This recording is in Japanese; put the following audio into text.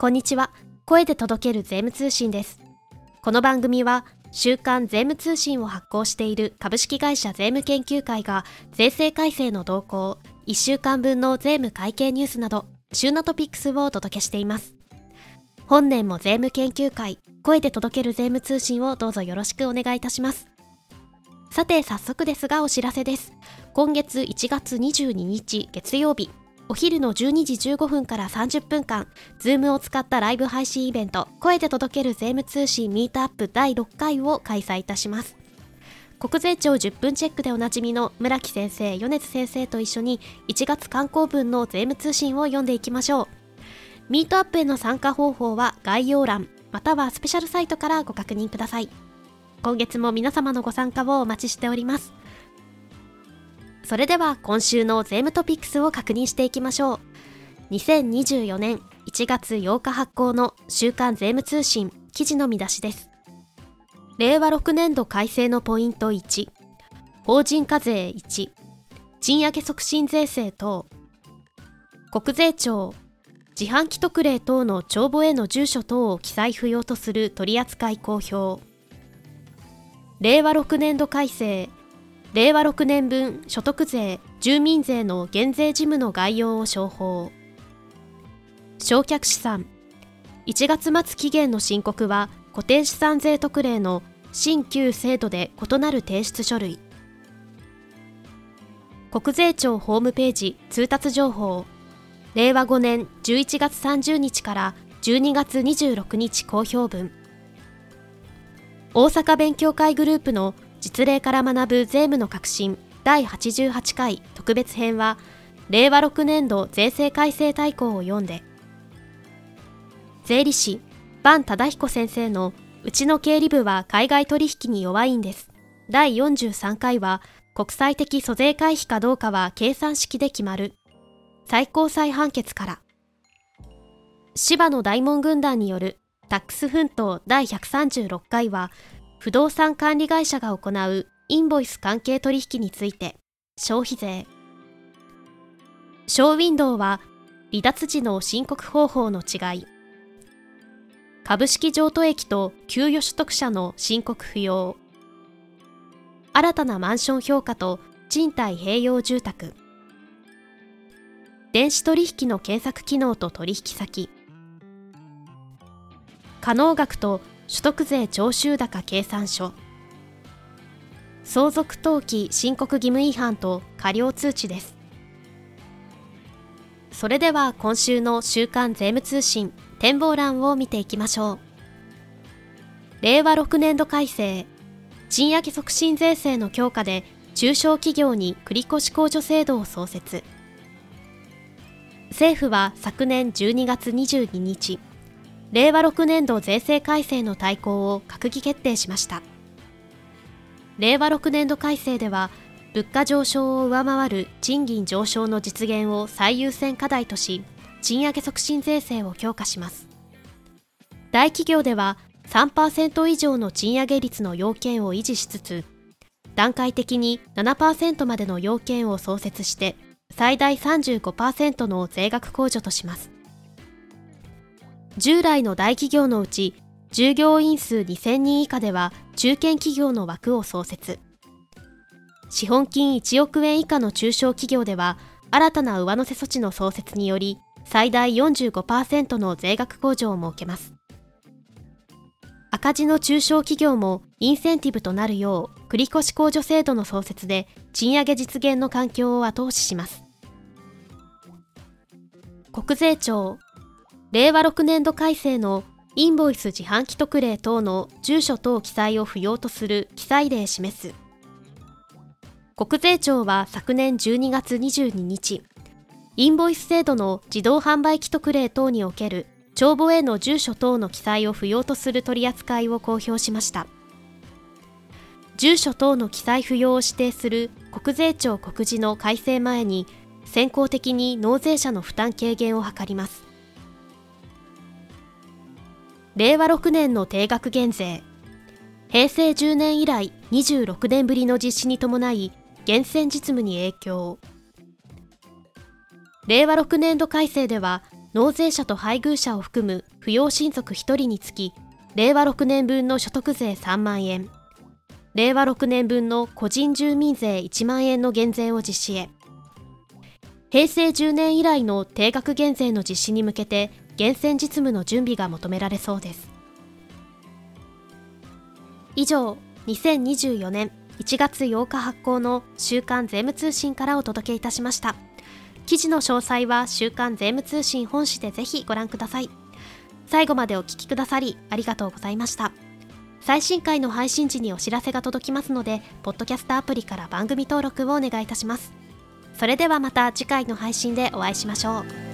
こんにちは。声で届ける税務通信です。この番組は、週刊税務通信を発行している株式会社税務研究会が、税制改正の動向、1週間分の税務会計ニュースなど、週のトピックスをお届けしています。本年も税務研究会、声で届ける税務通信をどうぞよろしくお願いいたします。さて、早速ですがお知らせです。今月1月22日月曜日、お昼の12時15分から30分間、 Zoom を使ったライブ配信イベント、声で届ける税務通信ミートアップ第6回を開催いたします。国税庁10分チェックでおなじみの村木先生、米津先生と一緒に1月刊行分の税務通信を読んでいきましょう。ミートアップへの参加方法は概要欄、またはスペシャルサイトからご確認ください。今月も皆様のご参加をお待ちしております。それでは今週の税務トピックスを確認していきましょう。2024年1月8日発行の週刊税務通信記事の見出しです。令和6年度改正のポイント1、法人課税1、賃上げ促進税制等、国税庁、自販機特例等の帳簿への住所等を記載不要とする取扱公表。令和6年度改正令和6年分所得税、住民税の減税事務の概要を商法。償却資産。1月末期限の申告は固定資産税特例の新旧制度で異なる提出書類。国税庁ホームページ通達情報。令和5年11月30日から12月26日公表分。大阪勉強会グループの実例から学ぶ税務の革新第88回特別編は令和6年度税制改正大綱を読んで税理士坂忠彦先生のうちの経理部は海外取引に弱いんです。第43回は国際的租税回避かどうかは計算式で決まる。最高裁判決から。芝の大門軍団によるタックス奮闘第136回は不動産管理会社が行うインボイス関係取引について消費税。ショーウィンドウは離脱時の申告方法の違い。株式譲渡益と給与所得者の申告不要。新たなマンション評価と賃貸併用住宅。電子取引の検索機能と取引先。可能額と所得税徴収高計算書。相続登記申告義務違反と過料通知です。それでは今週の週刊税務通信展望欄を見ていきましょう。令和6年度改正。賃上げ促進税制の強化で中小企業に繰越控除制度を創設。政府は昨年12月22日令和6年度税制改正の大綱を閣議決定しました。令和6年度改正では物価上昇を上回る賃金上昇の実現を最優先課題とし賃上げ促進税制を強化します。大企業では3%以上の賃上げ率の要件を維持しつつ段階的に7%までの要件を創設して最大35%の税額控除とします。従来の大企業のうち従業員数2000人以下では中堅企業の枠を創設。資本金1億円以下の中小企業では新たな上乗せ措置の創設により最大45%の税額控除を設けます。赤字の中小企業もインセンティブとなるよう繰越控除制度の創設で賃上げ実現の環境を後押しします。国税庁令和6年度改正のインボイス自販機特例等の住所等記載を不要とする記載例示す国税庁は昨年12月22日インボイス制度の自動販売機特例等における帳簿への住所等の記載を不要とする取り扱いを公表しました。住所等の記載不要を指定する国税庁告示の改正前に先行的に納税者の負担軽減を図ります。令和6年の定額減税。平成10年以来26年ぶりの実施に伴い源泉実務に影響。令和6年度改正では納税者と配偶者を含む扶養親族1人につき令和6年分の所得税3万円。令和6年分の個人住民税1万円の減税を実施へ。平成10年以来の定額減税の実施に向けて厳選実務の準備が求められそうです。以上2024年1月8日発行の週刊税務通信からお届けいたしました。記事の詳細は週刊税務通信本誌でぜひご覧ください。最後までお聞きくださりありがとうございました。最新回の配信時にお知らせが届きますのでポッドキャストアプリから番組登録をお願いいたします。それではまた次回の配信でお会いしましょう。